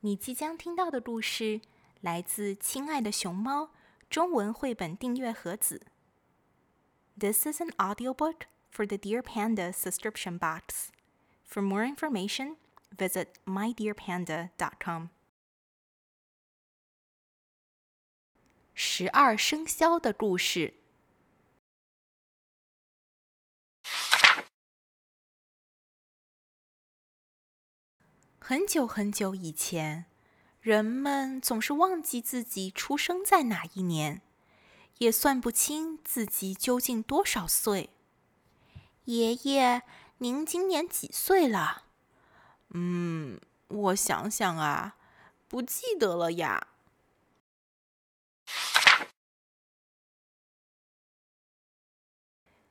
你即将听到的故事来自《亲爱的熊猫》中文绘本订阅盒子。This is an audiobook for the Dear Panda subscription box. For more information, visit mydearpanda.com. 十二生肖的故事。很久很久以前，人们总是忘记自己出生在哪一年，也算不清自己究竟多少岁。爷爷，您今年几岁了？嗯，我想想啊，不记得了呀。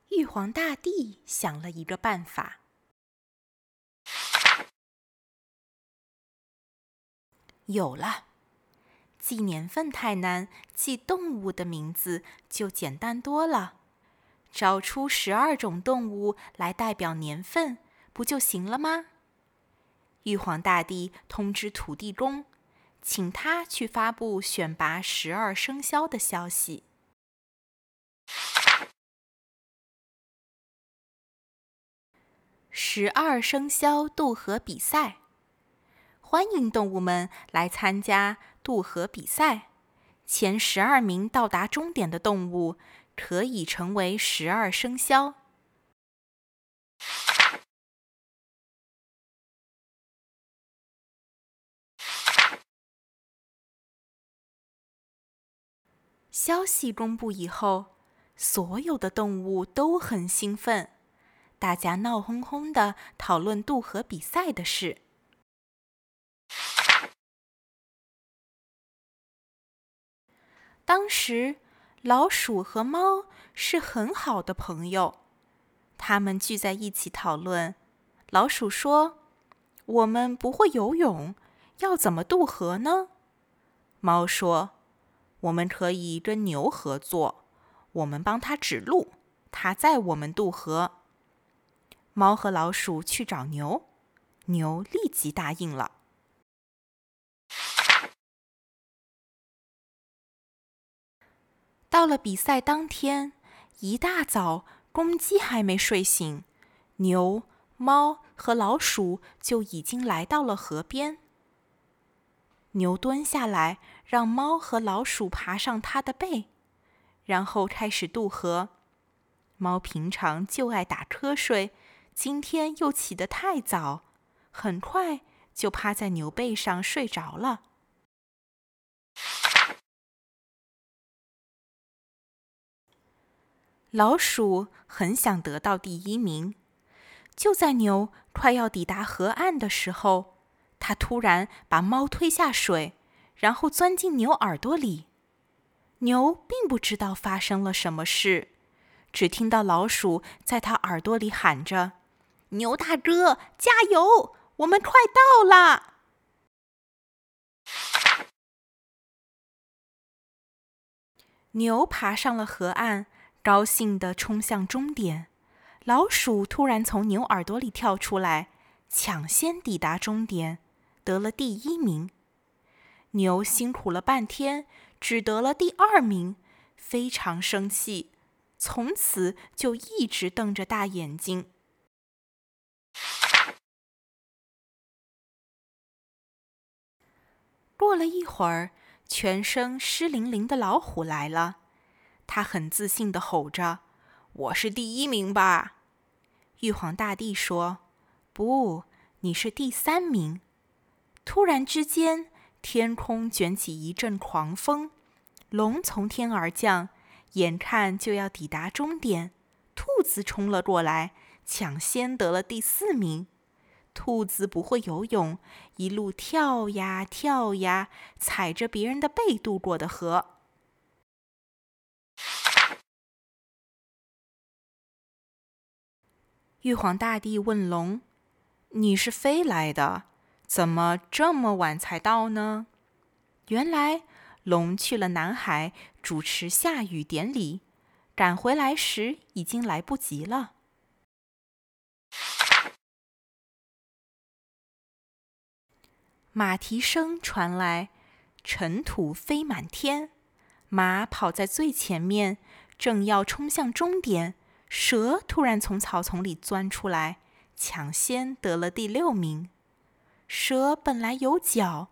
玉皇大帝想了一个办法。有了，记年份太难，记动物的名字就简单多了。找出十二种动物来代表年份，不就行了吗？玉皇大帝通知土地公，请他去发布选拔十二生肖的消息。十二生肖渡河比赛。欢迎动物们来参加渡河比赛。前十二名到达终点的动物可以成为十二生肖。消息公布以后，所有的动物都很兴奋，大家闹哄哄的讨论渡河比赛的事。当时，老鼠和猫是很好的朋友，他们聚在一起讨论。老鼠说：“我们不会游泳，要怎么渡河呢？”猫说：“我们可以跟牛合作，我们帮他指路，他载我们渡河。”猫和老鼠去找牛，牛立即答应了。到了比赛当天，一大早，公鸡还没睡醒，牛、猫和老鼠就已经来到了河边。牛蹲下来，让猫和老鼠爬上它的背，然后开始渡河。猫平常就爱打瞌睡，今天又起得太早，很快就趴在牛背上睡着了。老鼠很想得到第一名，就在牛快要抵达河岸的时候，它突然把猫推下水，然后钻进牛耳朵里。牛并不知道发生了什么事，只听到老鼠在它耳朵里喊着：“牛大哥，加油！我们快到了！”牛爬上了河岸。高兴地冲向终点，老鼠突然从牛耳朵里跳出来，抢先抵达终点，得了第一名。牛辛苦了半天，只得了第二名，非常生气，从此就一直瞪着大眼睛。过了一会儿，全身湿淋淋的老虎来了。他很自信地吼着：“我是第一名吧？”玉皇大帝说：“不，你是第三名。”突然之间，天空卷起一阵狂风，龙从天而降，眼看就要抵达终点，兔子冲了过来，抢先得了第四名。兔子不会游泳，一路跳呀跳呀，踩着别人的背渡过的河。玉皇大帝问龙：“你是飞来的，怎么这么晚才到呢？”原来，龙去了南海主持下雨典礼，赶回来时已经来不及了。马蹄声传来，尘土飞满天。马跑在最前面，正要冲向终点，蛇突然从草丛里钻出来，抢先得了第六名。蛇本来有脚，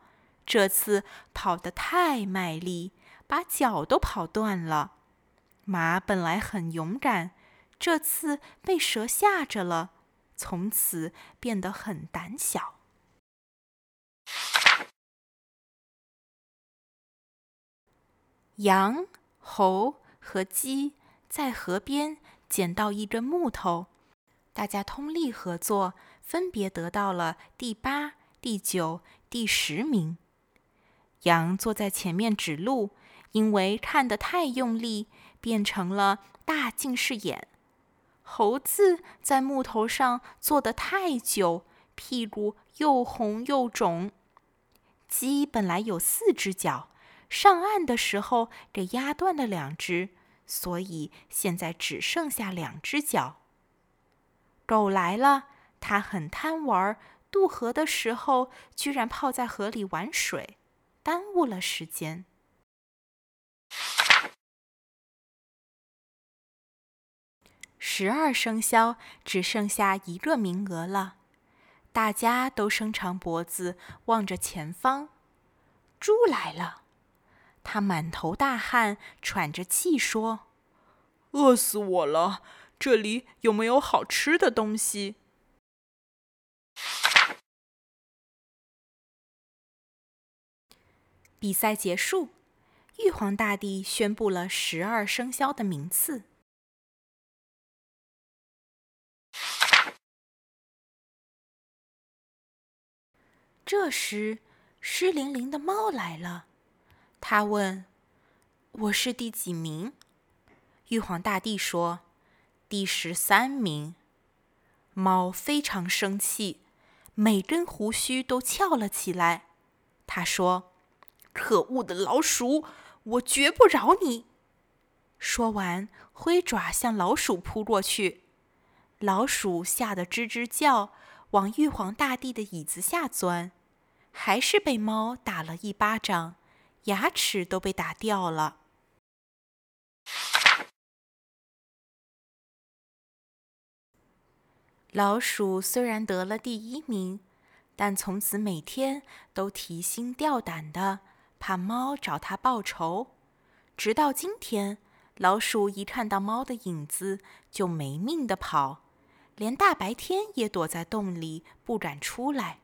这次跑得太卖力，把脚都跑断了。马本来很勇敢，这次被蛇吓着了，从此变得很胆小。羊、猴和鸡在河边捡到一根木头，大家通力合作，分别得到了第八、第九、第十名。羊坐在前面指路，因为看得太用力，变成了大近视眼。猴子在木头上坐得太久，屁股又红又肿。鸡本来有四只脚。上岸的时候给压断了两只，所以现在只剩下两只脚。狗来了，它很贪玩，渡河的时候居然泡在河里玩水，耽误了时间。十二生肖只剩下一个名额了，大家都伸长脖子望着前方，猪来了。他满头大汗，喘着气说：“饿死我了！这里有没有好吃的东西？”比赛结束，玉皇大帝宣布了十二生肖的名次。这时，湿淋淋的猫来了。他问：“我是第几名？”玉皇大帝说：“第十三名。”猫非常生气，每根胡须都翘了起来。他说：“可恶的老鼠，我绝不饶你！”说完，挥爪向老鼠扑过去。老鼠吓得吱吱叫，往玉皇大帝的椅子下钻，还是被猫打了一巴掌。牙齿都被打掉了。老鼠虽然得了第一名，但从此每天都提心吊胆的，怕猫找它报仇。直到今天，老鼠一看到猫的影子就没命的跑，连大白天也躲在洞里不敢出来。